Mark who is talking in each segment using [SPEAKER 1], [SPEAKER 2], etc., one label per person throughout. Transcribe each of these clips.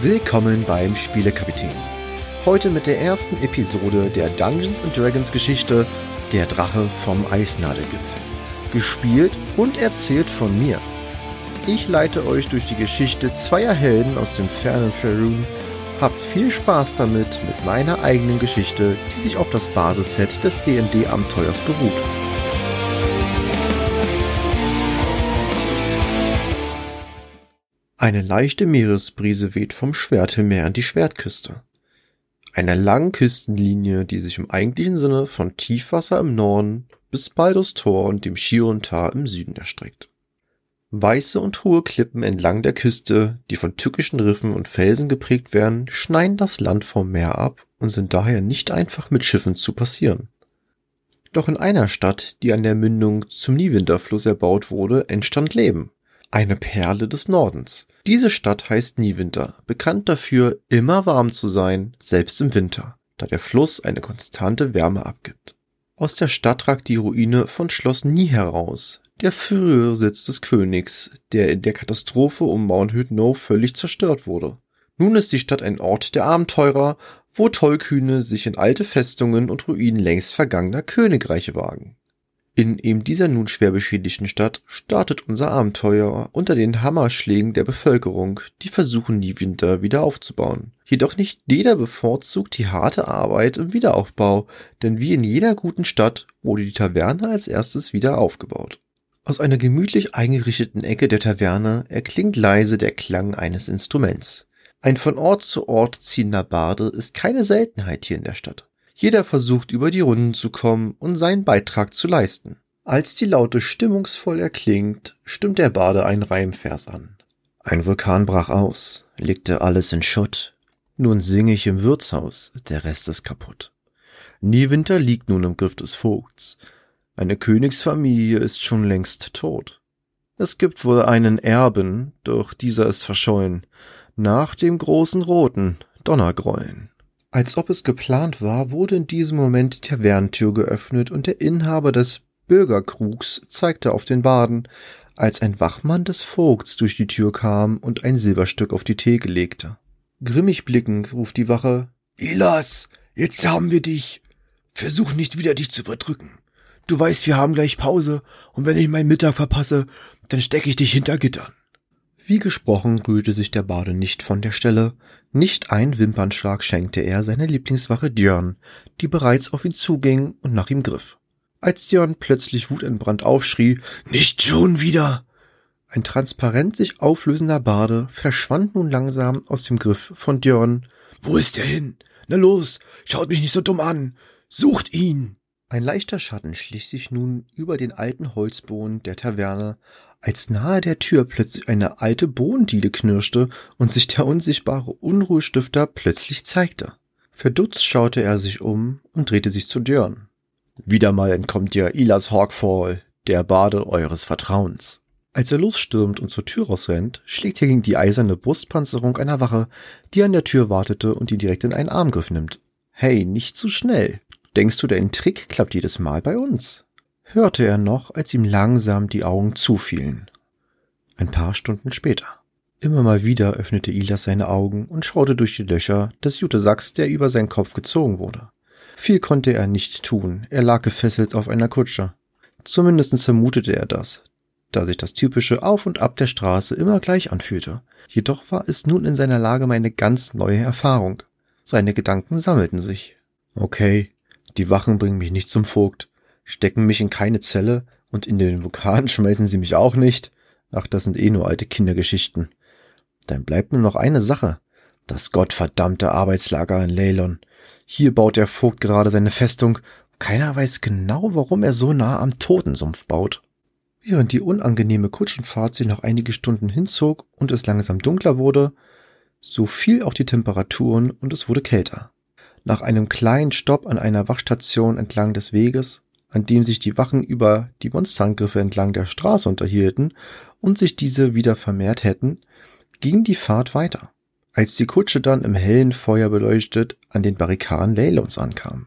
[SPEAKER 1] Willkommen beim Spielekapitän. Heute mit der ersten Episode der Dungeons Dragons Geschichte Der Drache vom Eisnadelgipfel. Gespielt und erzählt von mir. Ich leite euch durch die Geschichte zweier Helden aus dem fernen Faerun. Habt viel Spaß damit mit meiner eigenen Geschichte, die sich auf das Basisset des D&D-Abenteuers beruht. Eine leichte Meeresbrise weht vom Schwertmeer an die Schwertküste. Einer langen Küstenlinie, die sich im eigentlichen Sinne von Tiefwasser im Norden bis Baldur's Tor und dem Chiron-Tal im Süden erstreckt. Weiße und hohe Klippen entlang der Küste, die von tückischen Riffen und Felsen geprägt werden, schneiden das Land vom Meer ab und sind daher nicht einfach mit Schiffen zu passieren. Doch in einer Stadt, die an der Mündung zum Niewinterfluss erbaut wurde, entstand Leben eine Perle des Nordens. Diese Stadt heißt Niewinter, bekannt dafür, immer warm zu sein, selbst im Winter, da der Fluss eine konstante Wärme abgibt. Aus der Stadt ragt die Ruine von Schloss Nie heraus, der frühere Sitz des Königs, der in der Katastrophe um Mount Hydno völlig zerstört wurde. Nun ist die Stadt ein Ort der Abenteurer, wo Tollkühne sich in alte Festungen und Ruinen längst vergangener Königreiche wagen. In eben dieser nun schwer beschädigten Stadt startet unser Abenteuer unter den Hammerschlägen der Bevölkerung, die versuchen, die Winter wieder aufzubauen. Jedoch nicht jeder bevorzugt die harte Arbeit im Wiederaufbau, denn wie in jeder guten Stadt wurde die Taverne als erstes wieder aufgebaut. Aus einer gemütlich eingerichteten Ecke der Taverne erklingt leise der Klang eines Instruments. Ein von Ort zu Ort ziehender Barde ist keine Seltenheit hier in der Stadt. Jeder versucht über die Runden zu kommen und seinen Beitrag zu leisten. Als die Laute stimmungsvoll erklingt, stimmt der Bade einen Reimvers an. Ein Vulkan brach aus, legte alles in Schutt. Nun singe ich im Wirtshaus, der Rest ist kaputt. Niewinter liegt nun im Griff des Vogts. Eine Königsfamilie ist schon längst tot. Es gibt wohl einen Erben, doch dieser ist verschollen. Nach dem großen Roten Donnergrollen. Als ob es geplant war, wurde in diesem Moment die Tavernentür geöffnet und der Inhaber des Bürgerkrugs zeigte auf den Baden, als ein Wachmann des Vogts durch die Tür kam und ein Silberstück auf die Theke legte. Grimmig blickend ruft die Wache Elas, jetzt haben wir dich. Versuch nicht wieder dich zu verdrücken. Du weißt, wir haben gleich Pause, und wenn ich meinen Mittag verpasse, dann stecke ich dich hinter Gittern. Wie gesprochen rührte sich der Bade nicht von der Stelle, nicht ein Wimpernschlag schenkte er seiner Lieblingswache Djörn, die bereits auf ihn zuging und nach ihm griff. Als Djörn plötzlich wutentbrannt aufschrie, nicht schon wieder! Ein transparent sich auflösender Bade verschwand nun langsam aus dem Griff von Djörn. Wo ist er hin? Na los, schaut mich nicht so dumm an! Sucht ihn! Ein leichter Schatten schlich sich nun über den alten Holzboden der Taverne, als nahe der Tür plötzlich eine alte Bohnendiele knirschte und sich der unsichtbare Unruhestifter plötzlich zeigte. Verdutzt schaute er sich um und drehte sich zu Dörn. Wieder mal entkommt dir Ilas Hawkfall, der Bade eures Vertrauens. Als er losstürmt und zur Tür rausrennt, schlägt er gegen die eiserne Brustpanzerung einer Wache, die an der Tür wartete und ihn direkt in einen Armgriff nimmt. Hey, nicht zu schnell. Denkst du, dein Trick klappt jedes Mal bei uns? hörte er noch, als ihm langsam die Augen zufielen. Ein paar Stunden später. Immer mal wieder öffnete Ilas seine Augen und schaute durch die Löcher des Jutesacks, der über seinen Kopf gezogen wurde. Viel konnte er nicht tun, er lag gefesselt auf einer Kutsche. Zumindest vermutete er das, da sich das typische Auf und Ab der Straße immer gleich anfühlte. Jedoch war es nun in seiner Lage eine ganz neue Erfahrung. Seine Gedanken sammelten sich. Okay, die Wachen bringen mich nicht zum Vogt stecken mich in keine Zelle und in den Vulkan schmeißen sie mich auch nicht. Ach, das sind eh nur alte Kindergeschichten. Dann bleibt nur noch eine Sache. Das gottverdammte Arbeitslager in Leylon. Hier baut der Vogt gerade seine Festung. Keiner weiß genau, warum er so nah am Totensumpf baut. Während die unangenehme Kutschenfahrt sich noch einige Stunden hinzog und es langsam dunkler wurde, so fiel auch die Temperaturen und es wurde kälter. Nach einem kleinen Stopp an einer Wachstation entlang des Weges an dem sich die Wachen über die Monsterangriffe entlang der Straße unterhielten und sich diese wieder vermehrt hätten, ging die Fahrt weiter, als die Kutsche dann im hellen Feuer beleuchtet an den Barrikaden Leylons ankam.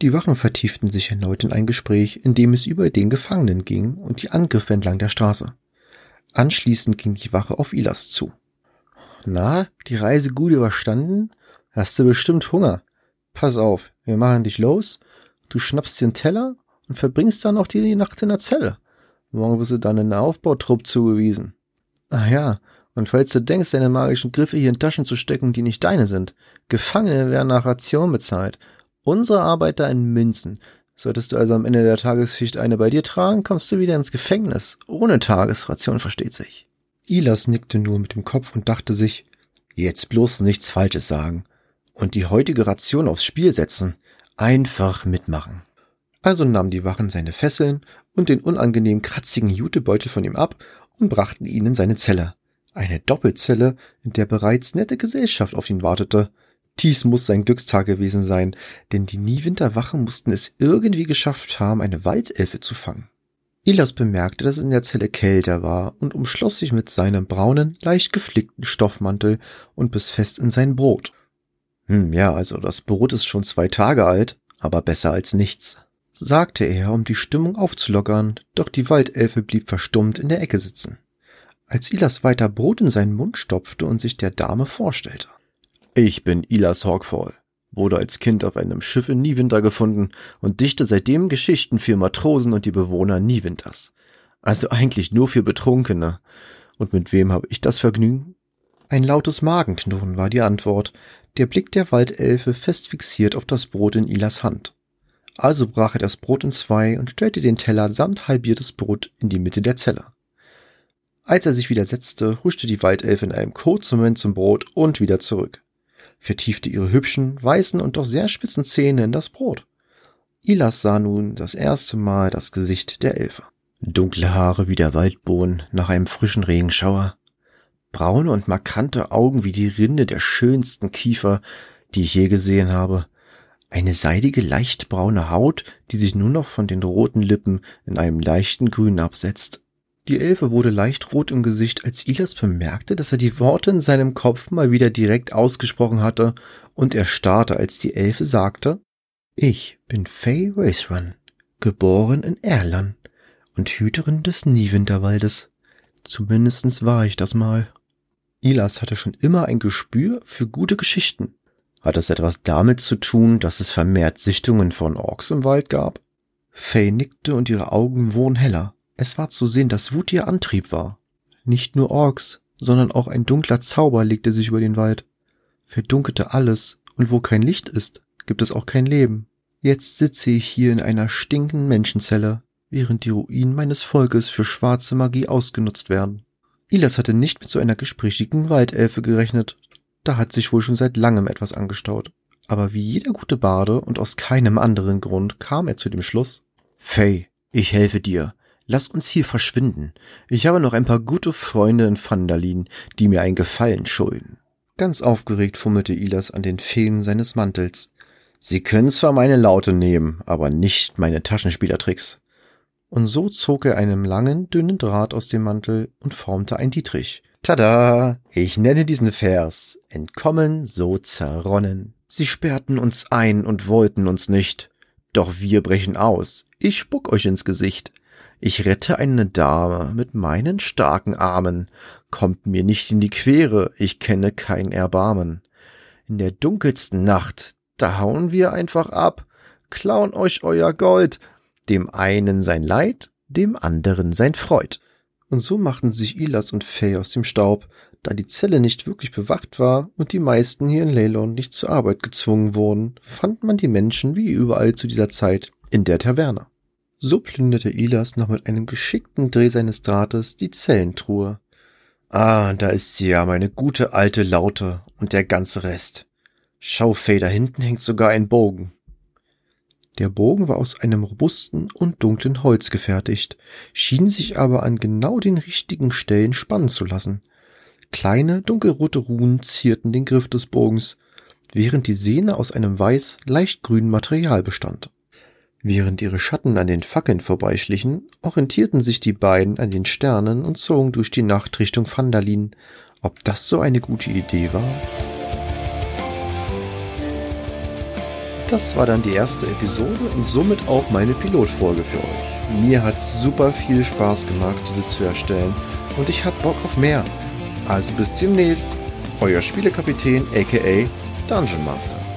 [SPEAKER 1] Die Wachen vertieften sich erneut in ein Gespräch, in dem es über den Gefangenen ging und die Angriffe entlang der Straße. Anschließend ging die Wache auf Ilas zu.
[SPEAKER 2] Na, die Reise gut überstanden? Hast du bestimmt Hunger? Pass auf, wir machen dich los, du schnappst dir einen Teller und verbringst dann auch die Nacht in der Zelle. Morgen wirst du dann in den Aufbautrupp zugewiesen. Ach ja, und falls du denkst, deine magischen Griffe hier in Taschen zu stecken, die nicht deine sind, Gefangene werden nach Ration bezahlt. Unsere Arbeiter in Münzen. Solltest du also am Ende der Tagesschicht eine bei dir tragen, kommst du wieder ins Gefängnis. Ohne Tagesration versteht sich.
[SPEAKER 1] Ilas nickte nur mit dem Kopf und dachte sich, jetzt bloß nichts Falsches sagen und die heutige Ration aufs Spiel setzen. Einfach mitmachen. Also nahmen die Wachen seine Fesseln und den unangenehm kratzigen Jutebeutel von ihm ab und brachten ihn in seine Zelle. Eine Doppelzelle, in der bereits nette Gesellschaft auf ihn wartete. Dies muss sein Glückstag gewesen sein, denn die Niewinterwachen mussten es irgendwie geschafft haben, eine Waldelfe zu fangen. Ilas bemerkte, dass es in der Zelle kälter war und umschloss sich mit seinem braunen, leicht geflickten Stoffmantel und biss fest in sein Brot. Hm, ja, also das Brot ist schon zwei Tage alt, aber besser als nichts, sagte er, um die Stimmung aufzulockern, doch die Waldelfe blieb verstummt in der Ecke sitzen als Ilas weiter Brot in seinen Mund stopfte und sich der Dame vorstellte. Ich bin Ilas Hawkfall, wurde als Kind auf einem Schiff in Niewinter gefunden und dichte seitdem Geschichten für Matrosen und die Bewohner Niewinters. Also eigentlich nur für Betrunkene. Und mit wem habe ich das Vergnügen? Ein lautes Magenknurren war die Antwort, der Blick der Waldelfe fest fixiert auf das Brot in Ilas Hand. Also brach er das Brot in zwei und stellte den Teller samt halbiertes Brot in die Mitte der Zelle. Als er sich wieder setzte, huschte die Waldelfe in einem kurzen Moment zum Brot und wieder zurück, vertiefte ihre hübschen, weißen und doch sehr spitzen Zähne in das Brot. Ilas sah nun das erste Mal das Gesicht der Elfe. Dunkle Haare wie der Waldbohnen nach einem frischen Regenschauer, braune und markante Augen wie die Rinde der schönsten Kiefer, die ich je gesehen habe, eine seidige, leicht braune Haut, die sich nur noch von den roten Lippen in einem leichten Grün absetzt, die Elfe wurde leicht rot im Gesicht, als Ilas bemerkte, dass er die Worte in seinem Kopf mal wieder direkt ausgesprochen hatte, und er starrte, als die Elfe sagte, Ich bin Faye Racerun, geboren in Erlan und Hüterin des Niewinterwaldes. Zumindestens war ich das mal. Ilas hatte schon immer ein Gespür für gute Geschichten. Hat es etwas damit zu tun, dass es vermehrt Sichtungen von Orks im Wald gab? Faye nickte und ihre Augen wurden heller. Es war zu sehen, dass Wut ihr Antrieb war. Nicht nur Orks, sondern auch ein dunkler Zauber legte sich über den Wald. Verdunkelte alles, und wo kein Licht ist, gibt es auch kein Leben. Jetzt sitze ich hier in einer stinkenden Menschenzelle, während die Ruinen meines Volkes für schwarze Magie ausgenutzt werden. Ilas hatte nicht mit so einer gesprächigen Waldelfe gerechnet. Da hat sich wohl schon seit langem etwas angestaut. Aber wie jeder gute Bade und aus keinem anderen Grund kam er zu dem Schluss. Faye, ich helfe dir. Lass uns hier verschwinden. Ich habe noch ein paar gute Freunde in Vandalin, die mir einen Gefallen schulden. Ganz aufgeregt fummelte Ilas an den Fäden seines Mantels. Sie können zwar meine Laute nehmen, aber nicht meine Taschenspielertricks. Und so zog er einen langen, dünnen Draht aus dem Mantel und formte ein Dietrich. Tada! Ich nenne diesen Vers Entkommen so zerronnen. Sie sperrten uns ein und wollten uns nicht. Doch wir brechen aus. Ich spuck euch ins Gesicht. Ich rette eine Dame mit meinen starken Armen. Kommt mir nicht in die Quere, ich kenne kein Erbarmen. In der dunkelsten Nacht, da hauen wir einfach ab, klauen euch euer Gold, dem einen sein Leid, dem anderen sein Freud. Und so machten sich Ilas und Fay aus dem Staub, da die Zelle nicht wirklich bewacht war und die meisten hier in Leylon nicht zur Arbeit gezwungen wurden, fand man die Menschen wie überall zu dieser Zeit in der Taverne. So plünderte Ilas noch mit einem geschickten Dreh seines Drahtes die Zellentruhe. Ah, da ist sie ja, meine gute alte Laute und der ganze Rest. Schau, Fay, da hinten hängt sogar ein Bogen. Der Bogen war aus einem robusten und dunklen Holz gefertigt, schien sich aber an genau den richtigen Stellen spannen zu lassen. Kleine, dunkelrote Runen zierten den Griff des Bogens, während die Sehne aus einem weiß, leicht grünen Material bestand. Während ihre Schatten an den Fackeln vorbeischlichen, orientierten sich die beiden an den Sternen und zogen durch die Nacht Richtung Vandalin. Ob das so eine gute Idee war? Das war dann die erste Episode und somit auch meine Pilotfolge für euch. Mir hat super viel Spaß gemacht, diese zu erstellen und ich hab Bock auf mehr. Also bis demnächst. Euer Spielekapitän aka Dungeon Master.